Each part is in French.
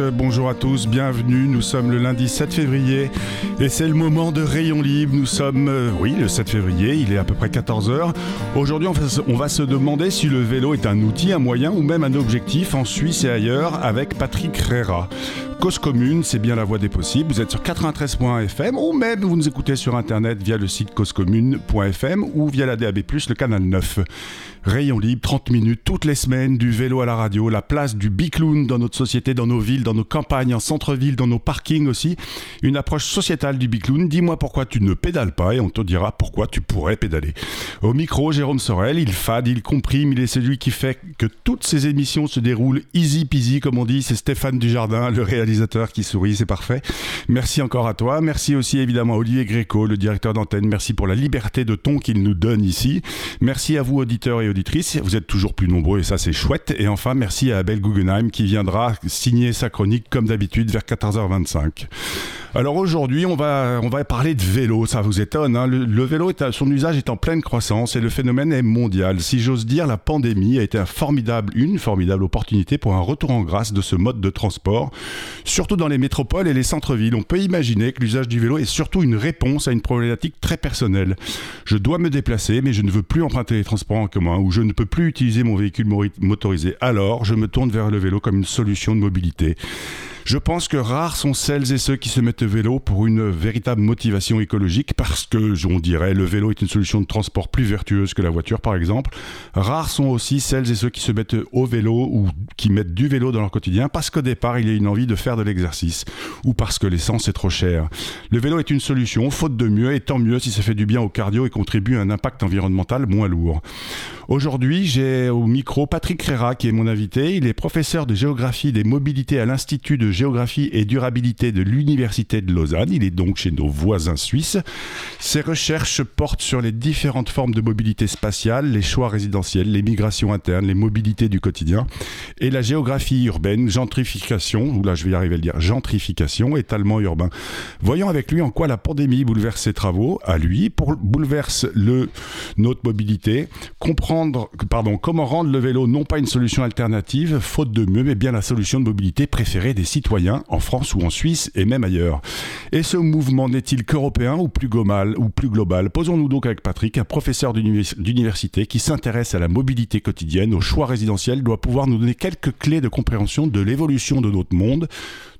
bonjour à tous, bienvenue. Nous sommes le lundi 7 février et c'est le moment de Rayon Libre. Nous sommes, euh, oui, le 7 février, il est à peu près 14h. Aujourd'hui, on, va se demander si le vélo est un outil, un moyen ou même un objectif en Suisse et ailleurs avec Patrick Rera. Cause commune, c'est bien la voie des possibles. Vous êtes sur 93.fm ou même vous nous écoutez sur internet via le site causecommune.fm ou via la DAB+, le canal 9. Rayon libre, 30 minutes toutes les semaines, du vélo à la radio, la place du bicloun dans notre société, dans nos villes, dans nos campagnes, en centre-ville, dans nos parkings aussi. Une approche sociétale du bicloun. Dis-moi pourquoi tu ne pédales pas et on te dira pourquoi tu pourrais pédaler. Au micro, Jérôme Sorel, il fade, il comprime, il est celui qui fait que toutes ces émissions se déroulent easy peasy comme on dit. C'est Stéphane Dujardin, le réalisateur qui sourit, c'est parfait. Merci encore à toi. Merci aussi évidemment à Olivier Gréco, le directeur d'antenne. Merci pour la liberté de ton qu'il nous donne ici. Merci à vous auditeurs et auditeurs vous êtes toujours plus nombreux et ça c'est chouette. Et enfin, merci à Abel Guggenheim qui viendra signer sa chronique comme d'habitude vers 14h25. Alors aujourd'hui, on va, on va parler de vélo, ça vous étonne. Hein. le, vélo, est, son usage est en pleine croissance et le phénomène est mondial. Si j'ose dire, la pandémie a été un formidable, une formidable opportunité pour un retour en grâce de ce mode de transport, surtout dans les métropoles et les centres-villes. On peut imaginer que l'usage du vélo est surtout une réponse à une problématique très personnelle. Je dois me déplacer, mais je ne veux plus emprunter les transports en commun ou je ne peux plus utiliser mon véhicule motorisé. Alors, je me tourne vers le vélo comme une solution de mobilité. Je pense que rares sont celles et ceux qui se mettent au vélo pour une véritable motivation écologique, parce que, on dirait, le vélo est une solution de transport plus vertueuse que la voiture, par exemple. Rares sont aussi celles et ceux qui se mettent au vélo ou qui mettent du vélo dans leur quotidien, parce qu'au départ, il y a une envie de faire de l'exercice, ou parce que l'essence est trop chère. Le vélo est une solution, faute de mieux, et tant mieux si ça fait du bien au cardio et contribue à un impact environnemental moins lourd. Aujourd'hui, j'ai au micro Patrick Rera qui est mon invité. Il est professeur de géographie des mobilités à l'Institut de géographie et durabilité de l'Université de Lausanne. Il est donc chez nos voisins suisses. Ses recherches portent sur les différentes formes de mobilité spatiale, les choix résidentiels, les migrations internes, les mobilités du quotidien et la géographie urbaine, gentrification, ou là je vais y arriver à le dire, gentrification, étalement urbain. Voyons avec lui en quoi la pandémie bouleverse ses travaux, à lui, pour, bouleverse le, notre mobilité, comprendre pardon, comment rendre le vélo non pas une solution alternative, faute de mieux, mais bien la solution de mobilité préférée des citoyens en France ou en Suisse et même ailleurs. Et ce mouvement n'est-il qu'européen ou plus global, ou plus global? Posons-nous donc avec Patrick, un professeur d'université qui s'intéresse à la mobilité quotidienne, au choix résidentiel, doit pouvoir nous donner quelques clés de compréhension de l'évolution de notre monde,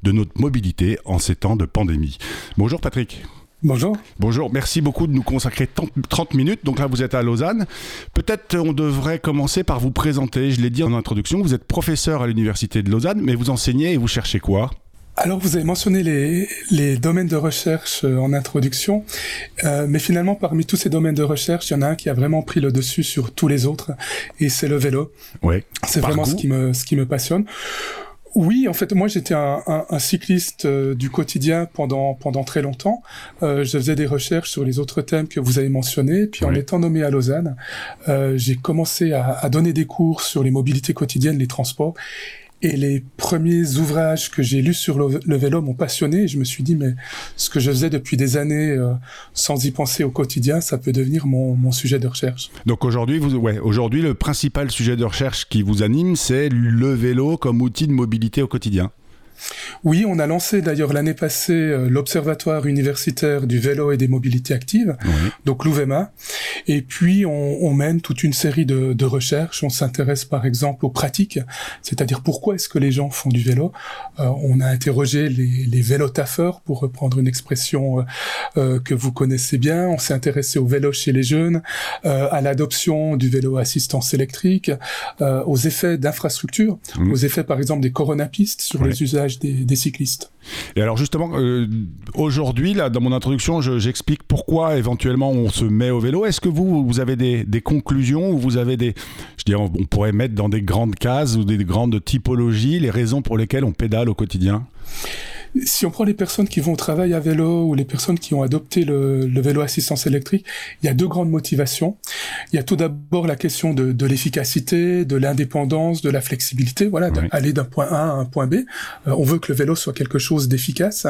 de notre mobilité en ces temps de pandémie. Bonjour Patrick. Bonjour. Bonjour, merci beaucoup de nous consacrer 30 minutes. Donc là, vous êtes à Lausanne. Peut-être on devrait commencer par vous présenter. Je l'ai dit en introduction, vous êtes professeur à l'Université de Lausanne, mais vous enseignez et vous cherchez quoi? Alors vous avez mentionné les, domaines de recherche euh, en introduction, euh, mais finalement parmi tous ces domaines de recherche, il y en a un qui a vraiment pris le dessus sur tous les autres, et c'est le vélo. Oui. C'est vraiment ce qui me ce qui me passionne. Oui, en fait, moi j'étais un, cycliste euh, du quotidien pendant pendant très longtemps. Euh, je faisais des recherches sur les autres thèmes que vous avez mentionnés. Puis en étant nommé à Lausanne, euh, j'ai commencé à, à, donner des cours sur les mobilités quotidiennes, les transports. Et les premiers ouvrages que j'ai lus sur le, vélo m'ont passionné. Je me suis dit, mais ce que je faisais depuis des années euh, sans y penser au quotidien, ça peut devenir mon, sujet de recherche. Donc aujourd'hui, aujourd'hui, le principal sujet de recherche qui vous anime, c'est le vélo comme outil de mobilité au quotidien. Oui, on a lancé d'ailleurs l'année passée euh, l'Observatoire universitaire du vélo et des mobilités actives, donc l'OUVEMA. Et puis, on, mène toute une série de, recherches. On s'intéresse par exemple aux pratiques, c'est-à-dire pourquoi est-ce que les gens font du vélo. Euh, on a interrogé les, les vélotaffeurs, pour reprendre une expression euh, que vous connaissez bien. On s'est intéressé au vélo chez les jeunes, à l'adoption du vélo assistance électrique, aux effets d'infrastructure, mmh. aux effets par exemple des coronapistes sur les usages des, cyclistes. Et alors justement, euh, aujourd'hui, là, dans mon introduction, j'explique pourquoi éventuellement on se met au vélo. Est-ce que vous, vous avez des, conclusions ou vous avez des, je dirais, on pourrait mettre dans des grandes cases ou des grandes typologies les raisons pour lesquelles on pédale au quotidien? Si on prend les personnes qui vont au travail à vélo ou les personnes qui ont adopté le, vélo assistance électrique, il y a deux grandes motivations. Il y a tout d'abord la question de, de l'efficacité, de l'indépendance, de la flexibilité, voilà, d'aller d'un point A à un point B. Euh, on veut que le vélo soit quelque chose d'efficace.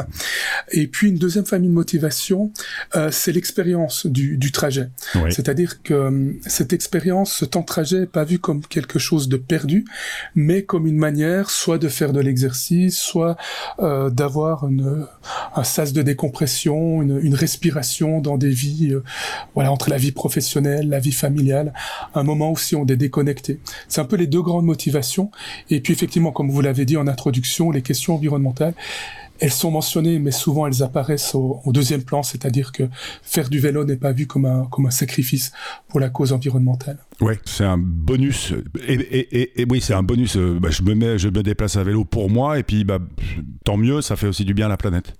Et puis une deuxième famille de motivation, euh, c'est l'expérience du, du, trajet. C'est-à-dire que euh, cette expérience, ce temps de trajet, n'est pas vu comme quelque chose de perdu, mais comme une manière soit de faire de l'exercice, soit un sas de décompression, une, une respiration dans des vies, euh, voilà, entre la vie professionnelle, la vie familiale, un moment aussi on est déconnecté. C'est un peu les deux grandes motivations. Et puis effectivement, comme vous l'avez dit en introduction, les questions environnementales, elles sont mentionnées, mais souvent elles apparaissent au, deuxième plan, c'est-à-dire que faire du vélo n'est pas vu comme un, sacrifice pour la cause environnementale. Oui, c'est un bonus. Et, oui, c'est un bonus. Euh, bah, je, me mets, je me déplace à vélo pour moi, et puis bah, tant mieux, ça fait aussi du bien à la planète.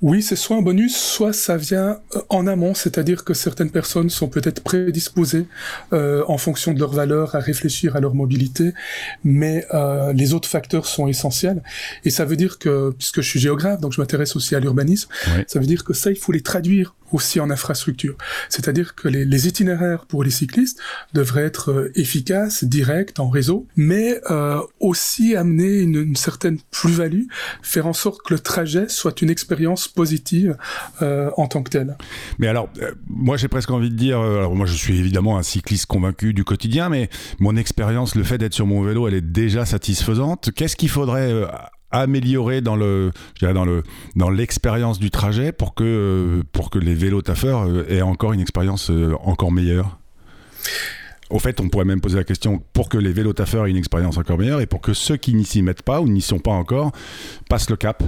Oui, c'est soit un bonus, soit ça vient euh, en amont, c'est-à-dire que certaines personnes sont peut-être prédisposées euh, en fonction de leurs valeurs à réfléchir à leur mobilité, mais euh, les autres facteurs sont essentiels. Et ça veut dire que, puisque je suis géographe, donc je m'intéresse aussi à l'urbanisme, ça veut dire que ça, il faut les traduire aussi en infrastructure. C'est-à-dire que les, itinéraires pour les cyclistes devraient être euh, efficaces, directs, en réseau, mais euh, aussi amener une, certaine plus-value, faire en sorte que le trajet soit une expérience positive euh, en tant que telle. Mais alors, moi j'ai presque envie de dire, alors moi je suis évidemment un cycliste convaincu du quotidien, mais mon expérience, le fait d'être sur mon vélo, elle est déjà satisfaisante. Qu'est-ce qu'il faudrait améliorer dans le dans le dans l'expérience du trajet pour que euh, pour que les vélos taffeurs euh, aient encore une expérience euh, encore meilleure? Au fait, on pourrait même poser la question pour que les vélos taffeurs aient une expérience encore meilleure et pour que ceux qui n'y s'y mettent pas ou n'y sont pas encore passent le cap?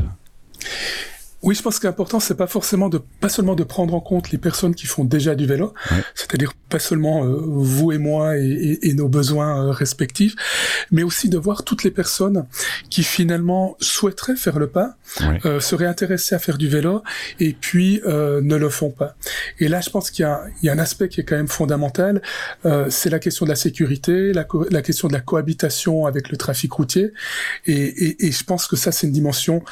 Oui, je pense que l'important c'est pas forcément de pas seulement de prendre en compte les personnes qui font déjà du vélo, c'est-à-dire pas seulement euh, vous et moi et, et, nos besoins euh, respectifs, mais aussi de voir toutes les personnes qui finalement souhaiteraient faire le pas, euh, seraient intéressées à faire du vélo et puis euh, ne le font pas. Et là, je pense qu'il y, y, a un aspect qui est quand même fondamental, c'est la question de la sécurité, la, la, question de la cohabitation avec le trafic routier, et, et je pense que ça c'est une dimension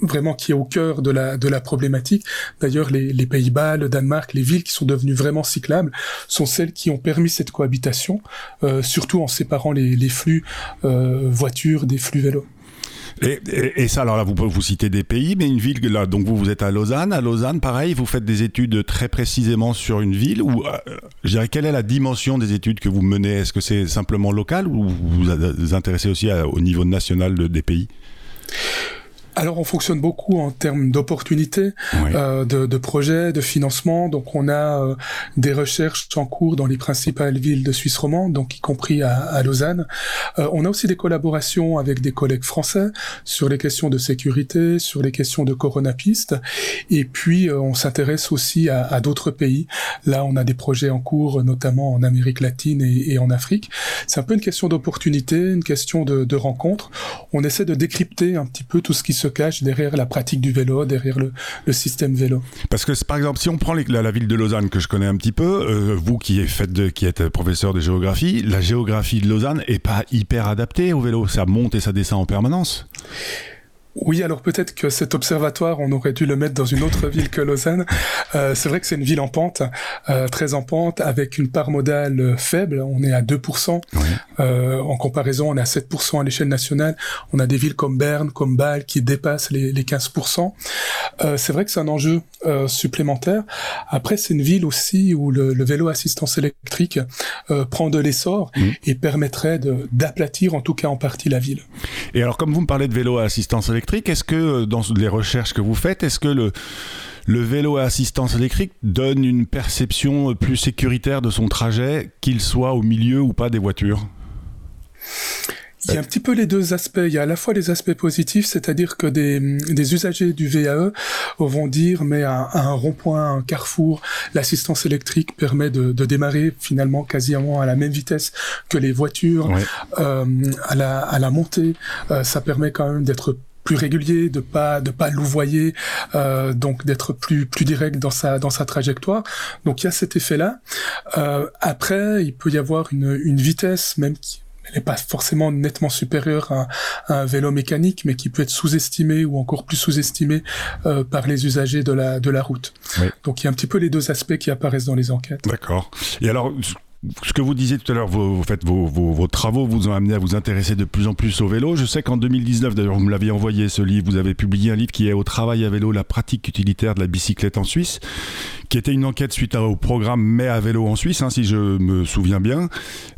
vraiment qui est au cœur de la de la problématique. D'ailleurs, les, Pays-Bas, le Danemark, les villes qui sont devenues vraiment cyclables sont celles qui ont permis cette cohabitation, euh, surtout en séparant les, les flux euh, voitures des flux vélos. Et, et, ça, alors là, vous vous citer des pays, mais une ville, là, donc vous, vous êtes à Lausanne. À Lausanne, pareil, vous faites des études très précisément sur une ville ou, euh, je dirais, quelle est la dimension des études que vous menez? Est-ce que c'est simplement local ou vous vous intéressez aussi au niveau national de, des pays? Alors on fonctionne beaucoup en termes d'opportunités, euh, de, de, projets, de financement. Donc on a euh, des recherches en cours dans les principales villes de Suisse romande, donc y compris à, à Lausanne. Euh, on a aussi des collaborations avec des collègues français sur les questions de sécurité, sur les questions de coronapistes. Et puis euh, on s'intéresse aussi à, à d'autres pays. Là on a des projets en cours, notamment en Amérique latine et, et en Afrique. C'est un peu une question d'opportunité, une question de, de rencontre. On essaie de décrypter un petit peu tout ce qui se cache derrière la pratique du vélo, derrière le, système vélo. Parce que par exemple, si on prend la, ville de Lausanne que je connais un petit peu, euh, vous qui êtes, qui êtes professeur de géographie, la géographie de Lausanne est pas hyper adaptée au vélo, ça monte et ça descend en permanence. Oui, alors peut-être que cet observatoire, on aurait dû le mettre dans une autre ville que Lausanne. Euh, c'est vrai que c'est une ville en pente, euh, très en pente, avec une part modale faible. On est à 2%. Oui. Euh, en comparaison, on est à 7% à l'échelle nationale. On a des villes comme Berne, comme Bâle, qui dépassent les, les 15%. Euh, c'est vrai que c'est un enjeu euh, supplémentaire. Après, c'est une ville aussi où le, le vélo assistance électrique euh, prend de l'essor mmh. et permettrait d'aplatir, en tout cas en partie, la ville. Et alors, comme vous me parlez de vélo à assistance électrique, est-ce que euh, dans les recherches que vous faites, est-ce que le, le vélo à assistance électrique donne une perception plus sécuritaire de son trajet, qu'il soit au milieu ou pas des voitures? Il y a un petit peu les deux aspects. Il y a à la fois les aspects positifs, c'est-à-dire que des, des, usagers du VAE vont dire, mais à, à un rond-point, un carrefour, l'assistance électrique permet de, de, démarrer finalement quasiment à la même vitesse que les voitures. Ouais. Euh, à, la, à la montée, euh, ça permet quand même d'être plus régulier, de pas de pas louvoyer, euh, donc d'être plus plus direct dans sa dans sa trajectoire. Donc il y a cet effet-là. Euh, après, il peut y avoir une, une vitesse même qui elle n'est pas forcément nettement supérieure à, un vélo mécanique, mais qui peut être sous-estimée ou encore plus sous-estimée euh, par les usagers de la, de la route. Donc il y a un petit peu les deux aspects qui apparaissent dans les enquêtes. D'accord. Et alors, ce que vous disiez tout à l'heure, vos, vos, vos, travaux vous ont amené à vous intéresser de plus en plus au vélo. Je sais qu'en 2019, d'ailleurs, vous me l'aviez envoyé ce livre, vous avez publié un livre qui est Au travail à vélo, la pratique utilitaire de la bicyclette en Suisse, qui était une enquête suite au programme Mais à vélo en Suisse, hein, si je me souviens bien.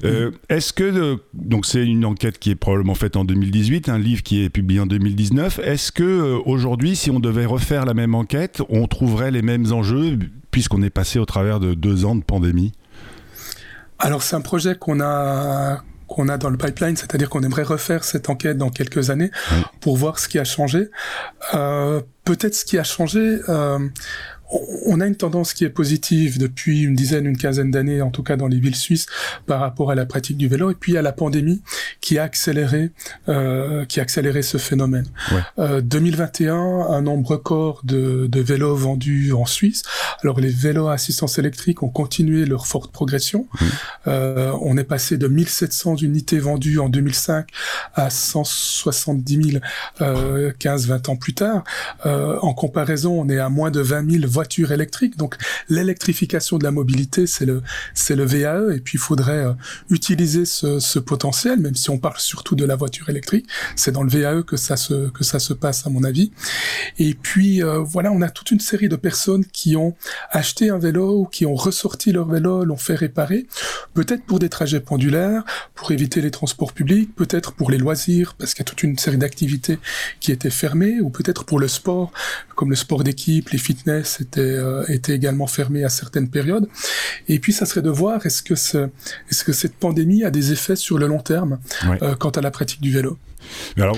Euh, est-ce que, euh, donc c'est une enquête qui est probablement faite en 2018, un livre qui est publié en 2019. Est-ce que euh, aujourd'hui, si on devait refaire la même enquête, on trouverait les mêmes enjeux puisqu'on est passé au travers de deux ans de pandémie? Alors c'est un projet qu'on a qu'on a dans le pipeline, c'est-à-dire qu'on aimerait refaire cette enquête dans quelques années pour voir ce qui a changé. Euh, Peut-être ce qui a changé. Euh, on a une tendance qui est positive depuis une dizaine, une quinzaine d'années, en tout cas dans les villes suisses, par rapport à la pratique du vélo, et puis à la pandémie qui a accéléré, euh, qui a accéléré ce phénomène. Euh, 2021, un nombre record de, de, vélos vendus en Suisse. Alors les vélos à assistance électrique ont continué leur forte progression. Euh, on est passé de 1700 unités vendues en 2005 à 170 000 euh, 15-20 ans plus tard. Euh, en comparaison, on est à moins de 20 000 voitures. Donc l'électrification de la mobilité, c'est le c'est le VAE et puis il faudrait euh, utiliser ce, ce, potentiel, même si on parle surtout de la voiture électrique, c'est dans le VAE que ça se que ça se passe à mon avis. Et puis euh, voilà, on a toute une série de personnes qui ont acheté un vélo ou qui ont ressorti leur vélo, l'ont fait réparer, peut-être pour des trajets pendulaires, pour éviter les transports publics, peut-être pour les loisirs parce qu'il y a toute une série d'activités qui étaient fermées ou peut-être pour le sport comme le sport d'équipe, les fitness, était, euh, était également fermé à certaines périodes. Et puis, ça serait de voir est-ce que, ce, est-ce que cette pandémie a des effets sur le long terme euh, quant à la pratique du vélo. Alors,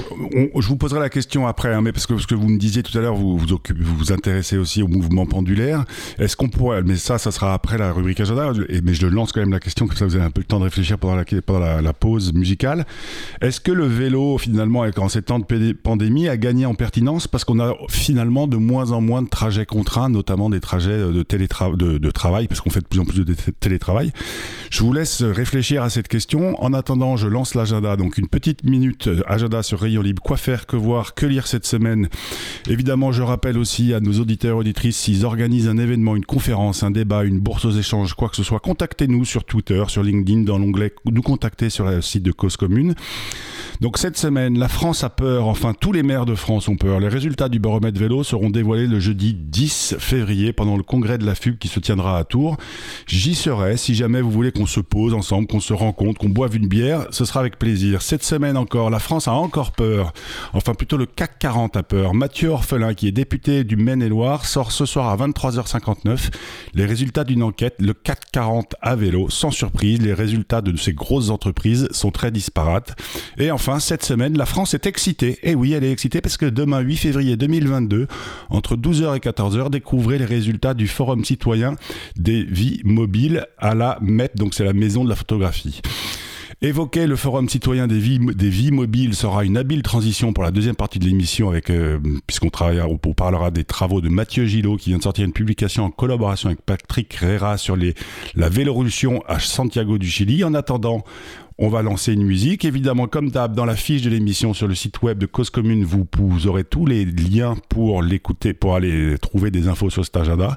je vous poserai la question après, hein, mais parce que ce que vous me disiez tout à l'heure, vous vous, intéressez aussi au mouvement pendulaire. Est-ce qu'on pourrait, mais ça, ça sera après la rubrique agenda, mais je lance quand même la question, comme ça vous avez un peu le temps de réfléchir pendant la, pause musicale. Est-ce que le vélo, finalement, en ces temps de pandémie, a gagné en pertinence? Parce qu'on a finalement de moins en moins de trajets contraints, notamment des trajets de, télétra de, de travail, parce qu'on fait de plus en plus de télétravail. Je vous laisse réfléchir à cette question. En attendant, je lance l'agenda, donc une petite minute agenda sur Libre. Quoi faire, que voir, que lire cette semaine? Évidemment, je rappelle aussi à nos auditeurs et auditrices, s'ils organisent un événement, une conférence, un débat, une bourse aux échanges, quoi que ce soit, contactez-nous sur Twitter, sur LinkedIn, dans l'onglet nous contacter sur le site de Cause Commune. Donc cette semaine, la France a peur, enfin tous les maires de France ont peur. Les résultats du baromètre vélo seront dévoilés le jeudi 10 février pendant le congrès de la FUB qui se tiendra à Tours. J'y serai si jamais vous voulez qu'on se pose ensemble, qu'on se rencontre, qu'on boive une bière, ce sera avec plaisir. Cette semaine encore, la France a encore peur. Enfin plutôt le CAC 40 a peur. Mathieu Orphelin, qui est député du Maine-et-Loire, sort ce soir à 23h59 les résultats d'une enquête, le CAC 40 à vélo. Sans surprise, les résultats de ces grosses entreprises sont très disparates. Et enfin, cette semaine, la France est excitée. Et oui, elle est excitée parce que demain, 8 février 2022, entre 12h et 14h, découvrez les résultats du Forum citoyen des vies mobiles à la MET, donc c'est la maison de la photographie. Évoquer le Forum citoyen des vies, des mobiles sera une habile transition pour la deuxième partie de l'émission, avec euh, puisqu'on parlera des travaux de Mathieu Gillot qui vient de sortir une publication en collaboration avec Patrick Rera sur les, la vélorussion à Santiago du Chili. En attendant, on va lancer une musique. Évidemment, comme d'hab, dans la fiche de l'émission sur le site web de Cause Commune, vous, aurez tous les liens pour l'écouter, pour aller trouver des infos sur cet agenda.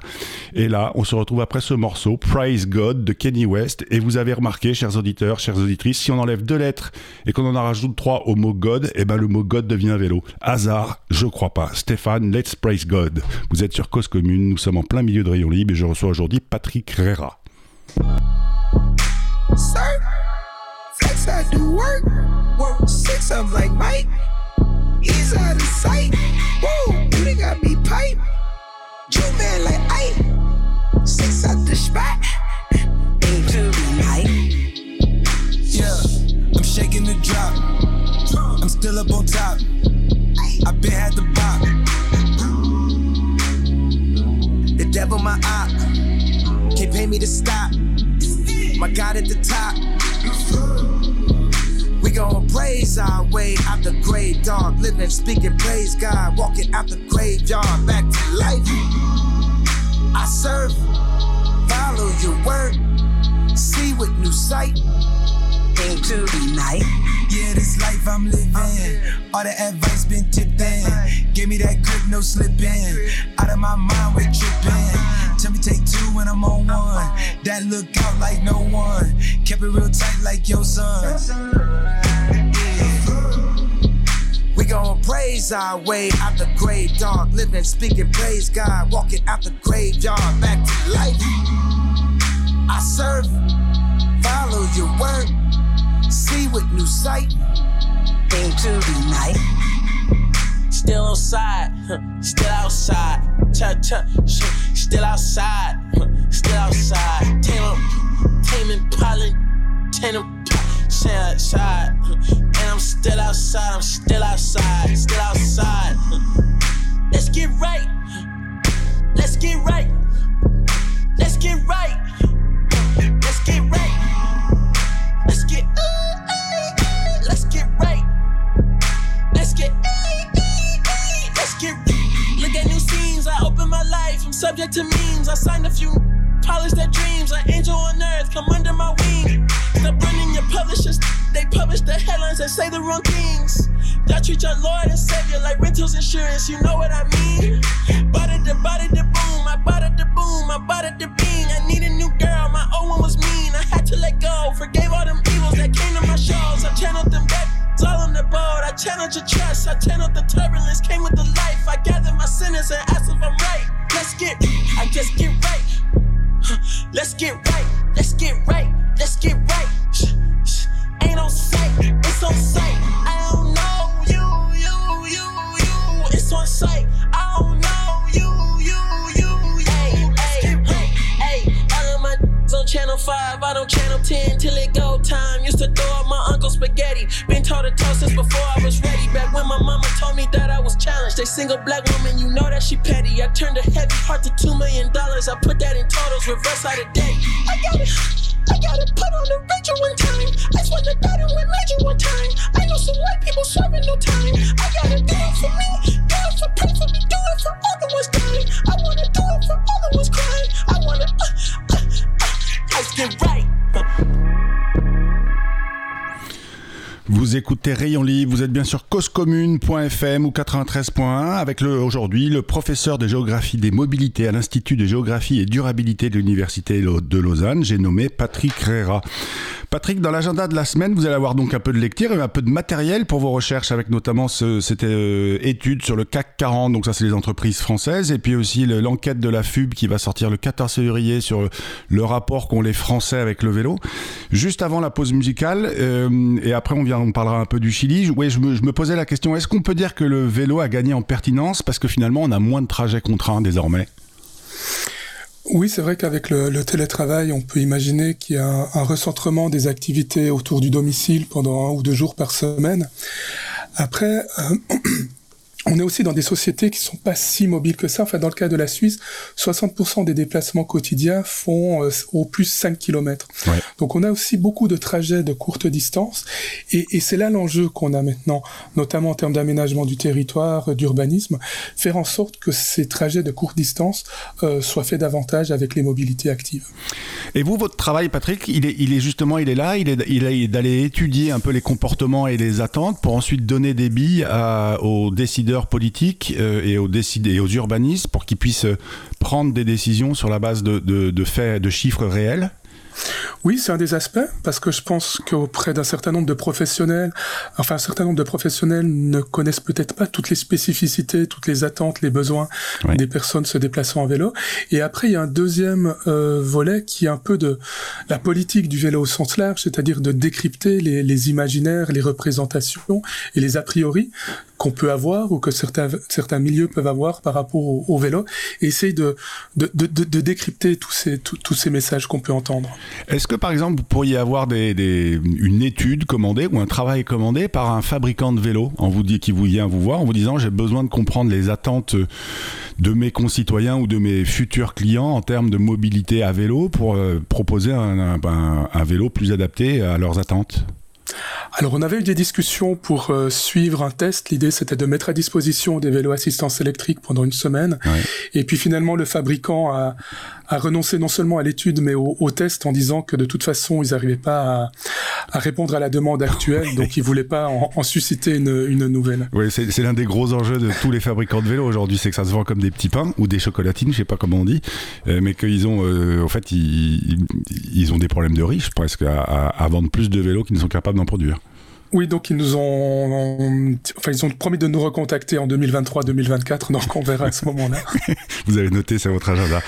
Et là, on se retrouve après ce morceau, Praise God de Kenny West. Et vous avez remarqué, chers auditeurs, chères auditrices, si on enlève deux lettres et qu'on en rajoute trois au mot God, eh ben le mot God devient vélo. Hasard, je crois pas. Stéphane, let's praise God. Vous êtes sur Cause Commune, nous sommes en plein milieu de Rayon Libre et je reçois aujourd'hui Patrick Rera. I do work. Work six of like Mike. He's out of sight. Whoa, you got me pipe. You man like I. Six out the spot. Ain't to be night. Yeah, I'm shaking the drop. I'm still up on top. I been had the bop. The devil my op. Can't pay me to stop. My God at the top. Gon' praise our way out the grave, dog. Living, speaking, praise God. Walking out the graveyard, back to life. I serve, follow your word, see with new sight. into the night. Yeah, this life I'm living. All the advice been tipped in. Give me that grip, no slipping. Out of my mind, we're tripping. Tell me take two when I'm on one. That look out like no one. Kept it real tight like your son. We gon' praise our way out the grave, dog. Living, speaking, praise God. Walking out the graveyard, back to life. I serve, follow your word, see with new sight into the night. Still outside, still outside, cha cha, still outside, still outside. Tame, taming pollen, taming stay outside. And I'm still outside, I'm still outside, still outside. Let's get right. Let's get right. Let's get right. Let's get right. Let's get Let's get right. Let's get Let's get Look at new scenes. I open my life. I'm subject to memes. I signed a few polish their dreams. An angel on earth, come under my wing. Running your publishers. They publish the headlines and say the wrong things. Y'all treat your Lord and Savior like rentals insurance. You know what I mean? Body the body the boom. I bought it the boom. I bought it the bean. I need a new girl. My old one was mean. I had to let go. Forgave all them evils that came to my shows. I channeled them back. It's all on the boat. I channeled your trust. I channeled the turbulence. Came with the life. I gathered my sinners and asked if I'm right. Let's get. I just get right. Let's get right. Single black woman, you know that she petty. I turned a heavy heart to two million dollars. I put that in totals, reverse side of day. I got it. I gotta put on the Écoutez Rayon Libre, vous êtes bien sur causecommune.fm ou 93.1 avec aujourd'hui le professeur de géographie des mobilités à l'Institut de géographie et durabilité de l'Université de Lausanne, j'ai nommé Patrick Rera. Patrick, dans l'agenda de la semaine, vous allez avoir donc un peu de lecture et un peu de matériel pour vos recherches avec notamment ce, cette euh, étude sur le CAC 40, donc ça c'est les entreprises françaises, et puis aussi le, l'enquête de la FUB qui va sortir le 14 février sur le rapport qu'ont les Français avec le vélo. Juste avant la pause musicale, euh, et après on, parlera un peu du Chili, ouais, je me posais la question, est-ce qu'on peut dire que le vélo a gagné en pertinence? Parce que finalement on a moins de trajets contraints désormais Oui, c'est vrai qu'avec le, télétravail, on peut imaginer qu'il y a un, un, recentrement des activités autour du domicile pendant un ou deux jours par semaine. Après, euh, on est aussi dans des sociétés qui sont pas si mobiles que ça. Enfin, dans le cas de la Suisse, 60% des déplacements quotidiens font euh, au plus 5 km. Ouais. Donc, on a aussi beaucoup de trajets de courte distance. Et, et c'est là l'enjeu qu'on a maintenant, notamment en termes d'aménagement du territoire, euh, d'urbanisme, faire en sorte que ces trajets de courte distance euh, soient faits davantage avec les mobilités actives. Et vous, votre travail, Patrick, il est, il est justement, il est là, il est, il est d'aller étudier un peu les comportements et les attentes pour ensuite donner des billes à, aux décideurs politiques euh, et, aux et aux urbanistes pour qu'ils puissent prendre des décisions sur la base de, de, de faits, de chiffres réels? Oui, c'est un des aspects, parce que je pense qu'auprès d'un certain nombre de professionnels, enfin un certain nombre de professionnels ne connaissent peut-être pas toutes les spécificités, toutes les attentes, les besoins oui. des personnes se déplaçant en vélo. Et après, il y a un deuxième euh, volet qui est un peu de la politique du vélo au sens large, c'est-à-dire de décrypter les, les imaginaires, les représentations et les a priori qu'on peut avoir ou que certains, milieux peuvent avoir par rapport au, vélo et essayer de, décrypter tous ces, messages qu'on peut entendre. Est-ce que par exemple vous pourriez avoir une étude commandée ou un travail commandé par un fabricant de vélo en vous dit, qui vient vous voir en vous disant j'ai besoin de comprendre les attentes de mes concitoyens ou de mes futurs clients en termes de mobilité à vélo pour euh, proposer un vélo plus adapté à leurs attentes? Alors on avait eu des discussions pour euh, suivre un test. L'idée c'était de mettre à disposition des vélos assistance électrique pendant une semaine. Ouais. Et puis finalement le fabricant a, a renoncé non seulement à l'étude mais au, au, test en disant que de toute façon ils n'arrivaient pas à répondre à la demande actuelle, donc il voulait pas en, susciter une, une, nouvelle. Oui, c'est l'un des gros enjeux de tous les fabricants de vélos aujourd'hui, c'est que ça se vend comme des petits pains ou des chocolatines, je sais pas comment on dit, euh, mais qu'ils ont, euh, en fait, ils, ils, ont des problèmes de riches presque à, à vendre plus de vélos qu'ils ne sont capables d'en produire. Oui, donc ils nous ont, enfin ils ont promis de nous recontacter en 2023-2024, donc on verra à ce moment-là. vous avez noté, c'est votre agenda.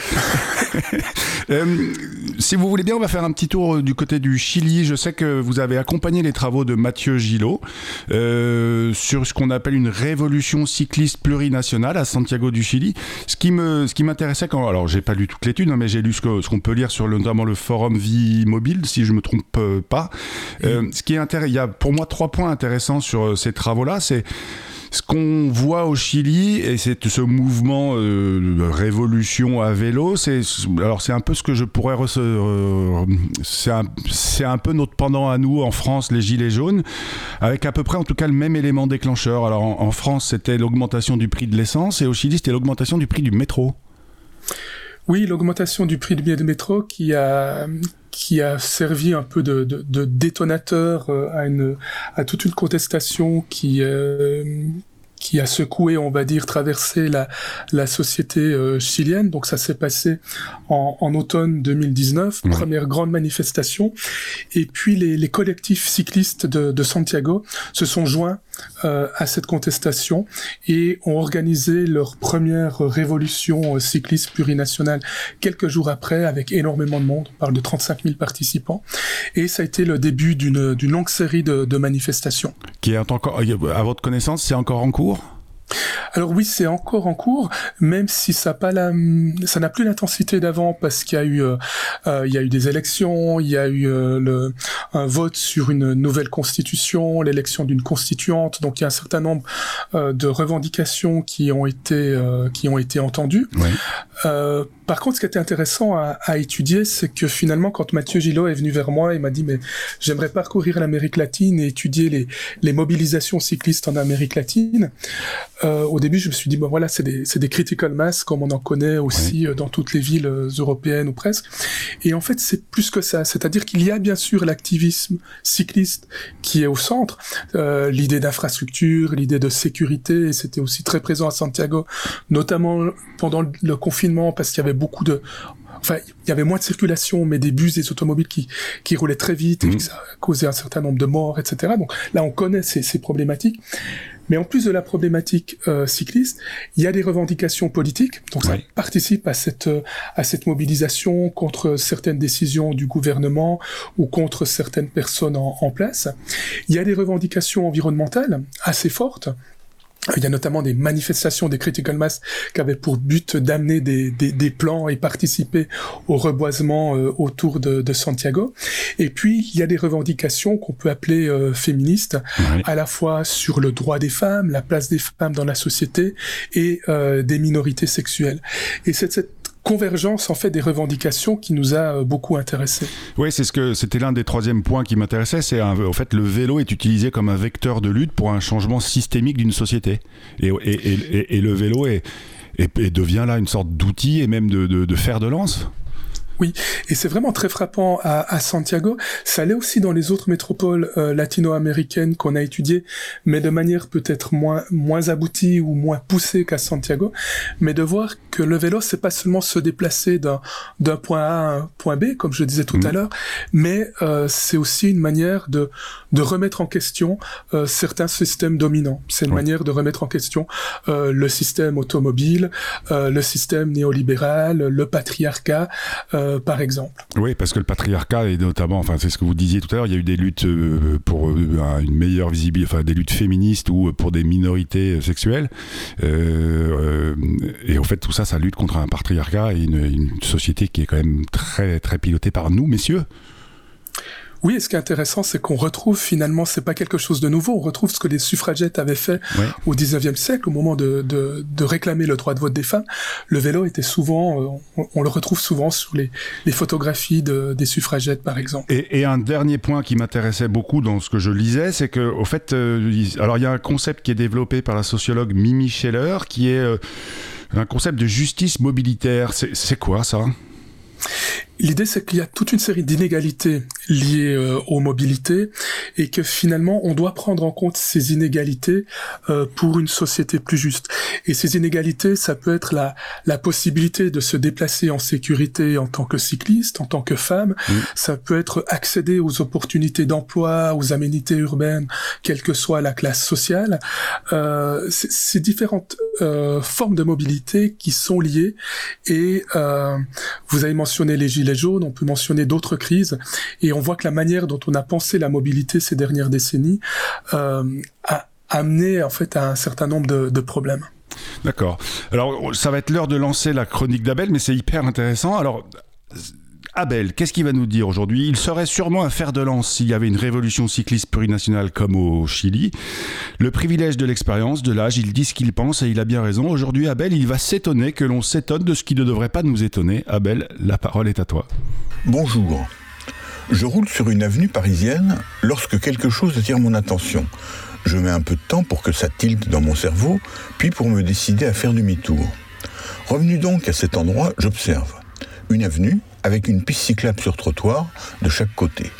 euh, si vous voulez bien, on va faire un petit tour du côté du Chili. Je sais que vous avez accompagné les travaux de Mathieu Gillot euh, sur ce qu'on appelle une révolution cycliste plurinationale à Santiago du Chili. Ce qui me, ce qui m'intéressait quand, alors j'ai pas lu toute l'étude, hein, mais j'ai lu ce, qu'on peut lire sur le, notamment le forum Vie Mobile, si je me trompe euh, pas. Euh, ce qui est intéressant, il y a pour moi trois points intéressants sur euh, ces travaux-là. C'est ce qu'on voit au Chili et c'est ce mouvement euh, révolution à vélo. C'est alors c'est un peu ce que je pourrais euh, c'est un, un, peu notre pendant à nous en France, les gilets jaunes, avec à peu près en tout cas le même élément déclencheur. Alors en, France c'était l'augmentation du prix de l'essence et au Chili c'était l'augmentation du prix du métro. Oui, l'augmentation du prix du billet de métro qui a qui a servi un peu de, de, de détonateur euh, à, une, à toute une contestation qui, euh, qui a secoué, on va dire, traversé la, la société euh, chilienne. Donc ça s'est passé en, en, automne 2019, première grande manifestation. Et puis les, les collectifs cyclistes de, de, Santiago se sont joints euh, à cette contestation et ont organisé leur première révolution euh, cycliste plurinationale quelques jours après avec énormément de monde. On parle de 35 000 participants. Et ça a été le début d'une longue série de, de manifestations. Qui est encore, à votre connaissance, c'est encore en cours? Alors oui, c'est encore en cours, même si ça pas la, ça n'a plus l'intensité d'avant parce qu'il y a eu, euh, euh, il y a eu des élections, il y a eu euh, le, un vote sur une nouvelle constitution, l'élection d'une constituante, donc il y a un certain nombre de revendications qui ont été, qui ont été entendues. par contre, ce qui était intéressant à, à étudier, c'est que finalement, quand Mathieu Gillot est venu vers moi, il m'a dit mais j'aimerais parcourir l'Amérique latine et étudier les, les mobilisations cyclistes en Amérique latine. Euh, au début, je me suis dit, bon voilà, c'est des, des critical mass comme on en connaît aussi euh, dans toutes les villes euh, européennes ou presque. Et en fait, c'est plus que ça. C'est-à-dire qu'il y a bien sûr l'activisme cycliste qui est au centre, euh, l'idée d'infrastructure, l'idée de sécurité, et c'était aussi très présent à Santiago, notamment pendant le confinement, parce qu'il y avait beaucoup de enfin, il y avait moins de circulation, mais des bus, des automobiles qui, qui roulaient très vite, et mmh. ça a causé un certain nombre de morts, etc. Donc là, on connaît ces, ces problématiques. Mais en plus de la problématique euh, cycliste, il y a des revendications politiques. Donc ça participe à cette euh, à cette mobilisation contre certaines décisions du gouvernement ou contre certaines personnes en, en place. Il y a des revendications environnementales assez fortes. Il y a notamment des manifestations des critical mass qui avaient pour but d'amener des, des, des, plans et participer au reboisement euh, autour de, de, Santiago. Et puis, il y a des revendications qu'on peut appeler euh, féministes, à la fois sur le droit des femmes, la place des femmes dans la société et euh, des minorités sexuelles. Et c'est cette convergence en fait des revendications qui nous a euh, beaucoup intéressés. Oui, c'est ce que c'était l'un des troisièmes points qui m'intéressait. C'est en fait le vélo est utilisé comme un vecteur de lutte pour un changement systémique d'une société. Et, le vélo est, devient là une sorte d'outil et même de, de fer de lance. Oui, et c'est vraiment très frappant à, à, Santiago. Ça l'est aussi dans les autres métropoles euh, latino-américaines qu'on a étudiées, mais de manière peut-être moins moins aboutie ou moins poussée qu'à Santiago. Mais de voir que le vélo, c'est pas seulement se déplacer d'un d'un point A à un point B, comme je disais tout à mmh. l'heure, mais euh, c'est aussi une manière de de remettre en question euh, certains systèmes dominants. C'est une manière de remettre en question euh, le système automobile, euh, le système néolibéral, le patriarcat. Euh, par exemple. Oui, parce que le patriarcat est notamment, enfin c'est ce que vous disiez tout à l'heure, il y a eu des luttes euh, pour euh, une meilleure visibilité, enfin des luttes féministes ou pour des minorités sexuelles. et en fait tout ça, ça lutte contre un patriarcat et une, une société qui est quand même très très pilotée par nous, messieurs. Oui, et ce qui est intéressant, c'est qu'on retrouve finalement, c'est pas quelque chose de nouveau, on retrouve ce que les suffragettes avaient fait au 19e siècle, au moment de, de, de, réclamer le droit de vote des femmes. Le vélo était souvent, euh, on, le retrouve souvent sur les, les photographies de, des suffragettes, par exemple. Et, et un dernier point qui m'intéressait beaucoup dans ce que je lisais, c'est que, au fait, euh, alors il y a un concept qui est développé par la sociologue Mimi Scheller, qui est euh, un concept de justice mobilitaire. C'est quoi ça? L'idée, c'est qu'il y a toute une série d'inégalités liées euh, aux mobilités et que finalement, on doit prendre en compte ces inégalités euh, pour une société plus juste. Et ces inégalités, ça peut être la, la possibilité de se déplacer en sécurité en tant que cycliste, en tant que femme. Ça peut être accéder aux opportunités d'emploi, aux aménités urbaines, quelle que soit la classe sociale. Euh, ces différentes euh, formes de mobilité qui sont liées. Et vous avez mentionné les gilets jaunes, on peut mentionner d'autres crises, et on voit que la manière dont on a pensé la mobilité ces dernières décennies euh, a amené en fait à un certain nombre de, problèmes. D'accord. Alors, ça va être l'heure de lancer la chronique d'Abel, mais c'est hyper intéressant. Alors, Abel, qu'est-ce qu'il va nous dire aujourd'hui? Il serait sûrement un fer de lance s'il y avait une révolution cycliste plurinationale comme au Chili. Le privilège de l'expérience, de l'âge, il dit ce qu'il pense et il a bien raison. Aujourd'hui, Abel, il va s'étonner que l'on s'étonne de ce qui ne devrait pas nous étonner. Abel, la parole est à toi. Bonjour. Je roule sur une avenue parisienne lorsque quelque chose attire mon attention. Je mets un peu de temps pour que ça tilte dans mon cerveau, puis pour me décider à faire demi-tour. Revenu donc à cet endroit, j'observe une avenue avec une piste cyclable sur trottoir de chaque côté.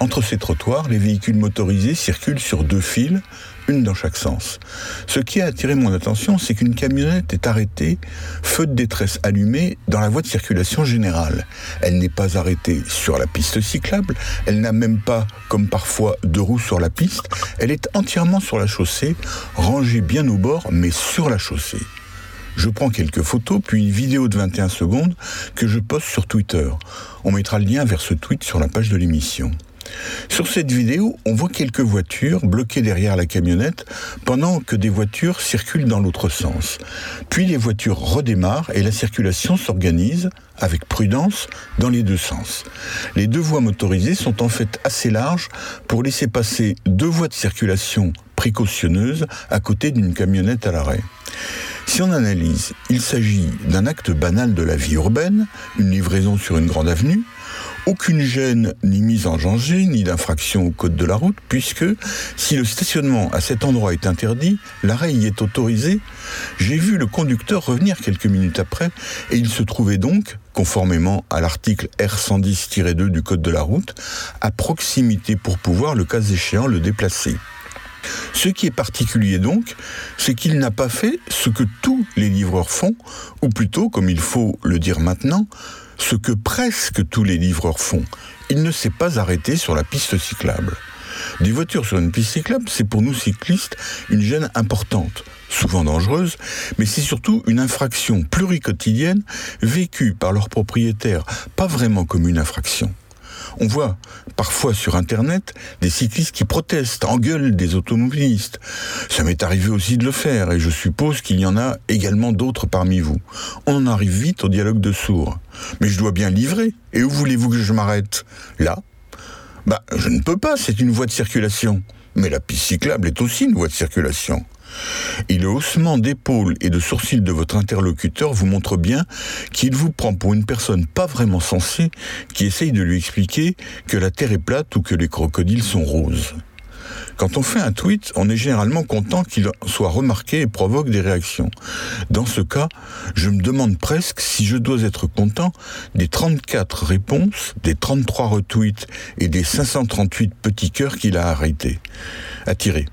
Entre ces trottoirs, les véhicules motorisés circulent sur deux fils, dans chaque sens. Ce qui a attiré mon attention, c'est qu'une camionnette est arrêtée, feu de détresse allumé, dans la voie de circulation générale. Elle n'est pas arrêtée sur la piste cyclable, elle n'a même pas, comme parfois, deux roues sur la piste, elle est entièrement sur la chaussée, rangée bien au bord, mais sur la chaussée. Je prends quelques photos, puis une vidéo de 21 secondes que je poste sur Twitter. On mettra le lien vers ce tweet sur la page de l'émission. Sur cette vidéo, on voit quelques voitures bloquées derrière la camionnette pendant que des voitures circulent dans l'autre sens. Puis les voitures redémarrent et la circulation s'organise avec prudence dans les deux sens. Les deux voies motorisées sont en fait assez larges pour laisser passer deux voies de circulation précautionneuses à côté d'une camionnette à l'arrêt. Si on analyse, il s'agit d'un acte banal de la vie urbaine, une livraison sur une grande avenue, aucune gêne ni mise en danger, ni d'infraction au code de la route, puisque si le stationnement à cet endroit est interdit, l'arrêt y est autorisé. J'ai vu le conducteur revenir quelques minutes après, et il se trouvait donc, conformément à l'article R110-2 du code de la route, à proximité pour pouvoir, le cas échéant, le déplacer. Ce qui est particulier donc, c'est qu'il n'a pas fait ce que tous les livreurs font, ou plutôt, comme il faut le dire maintenant, ce que presque tous les livreurs font. Il ne s'est pas arrêté sur la piste cyclable. Des voitures sur une piste cyclable, c'est pour nous cyclistes une gêne importante, souvent dangereuse, mais c'est surtout une infraction pluricotidienne vécue par leurs propriétaires, pas vraiment comme une infraction. On voit parfois sur Internet des cyclistes qui protestent, engueulent des automobilistes. Ça m'est arrivé aussi de le faire et je suppose qu'il y en a également d'autres parmi vous. On en arrive vite au dialogue de sourds. Mais je dois bien livrer. Et où voulez-vous que je m'arrête? Là? Bah, je ne peux pas, c'est une voie de circulation. Mais la piste cyclable est aussi une voie de circulation. Et le haussement d'épaule et de sourcils de votre interlocuteur vous montre bien qu'il vous prend pour une personne pas vraiment sensée qui essaye de lui expliquer que la Terre est plate ou que les crocodiles sont roses. Quand on fait un tweet, on est généralement content qu'il soit remarqué et provoque des réactions. Dans ce cas, je me demande presque si je dois être content des 34 réponses, des 33 retweets et des 538 petits cœurs qu'il a arrêtés. Attiré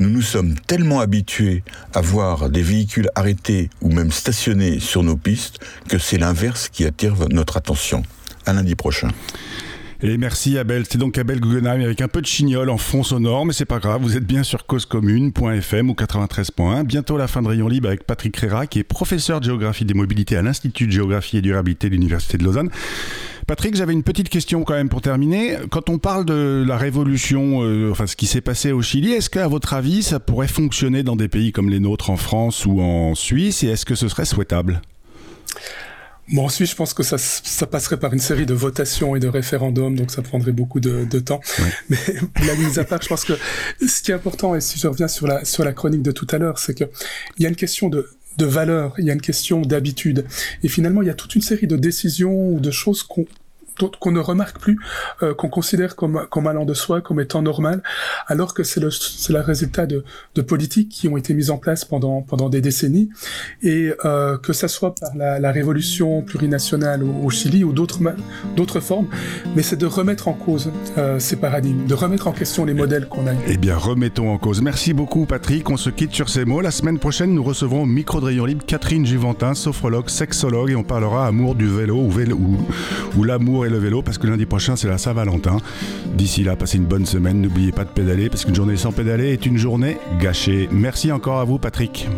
nous nous sommes tellement habitués à voir des véhicules arrêtés ou même stationnés sur nos pistes que c'est l'inverse qui attire notre attention. À lundi prochain. Et merci Abel. C'est donc Abel Guggenheim avec un peu de chignol en fond sonore, mais c'est pas grave. Vous êtes bien sur causecommune.fm ou 93.1. Bientôt la fin de Rayon Libre avec Patrick Réra, qui est professeur de géographie des mobilités à l'Institut de géographie et durabilité de l'Université de Lausanne. Patrick, j'avais une petite question quand même pour terminer. Quand on parle de la révolution, euh, enfin ce qui s'est passé au Chili, est-ce qu'à votre avis ça pourrait fonctionner dans des pays comme les nôtres, en France ou en Suisse, et est-ce que ce serait souhaitable? Bon, ensuite, je pense que ça, ça passerait par une série de votations et de référendums, donc ça prendrait beaucoup de, de temps. Mais la mise à part, je pense que ce qui est important, et si je reviens sur la, sur la chronique de tout à l'heure, c'est qu'il y a une question de, de valeur, il y a une question d'habitude. Et finalement, il y a toute une série de décisions ou de choses qu'on qu'on ne remarque plus, euh, qu'on considère comme, comme allant de soi, comme étant normal, alors que c'est le, le résultat de, de politiques qui ont été mises en place pendant, pendant des décennies, et euh, que ça soit par la, la révolution plurinationale au, au Chili ou d'autres, formes, mais c'est de remettre en cause euh, ces paradigmes, de remettre en question les modèles qu'on a eus. Eh bien, remettons en cause. Merci beaucoup, Patrick. On se quitte sur ces mots. La semaine prochaine, nous recevrons au micro de Rayon Libre Catherine Juventin, sophrologue, sexologue, et on parlera amour du vélo ou, vélo, ou l'amour le vélo, parce que lundi prochain, c'est la Saint-Valentin. D'ici là, passez une bonne semaine. N'oubliez pas de pédaler, parce qu'une journée sans pédaler est une journée gâchée. Merci encore à vous, Patrick.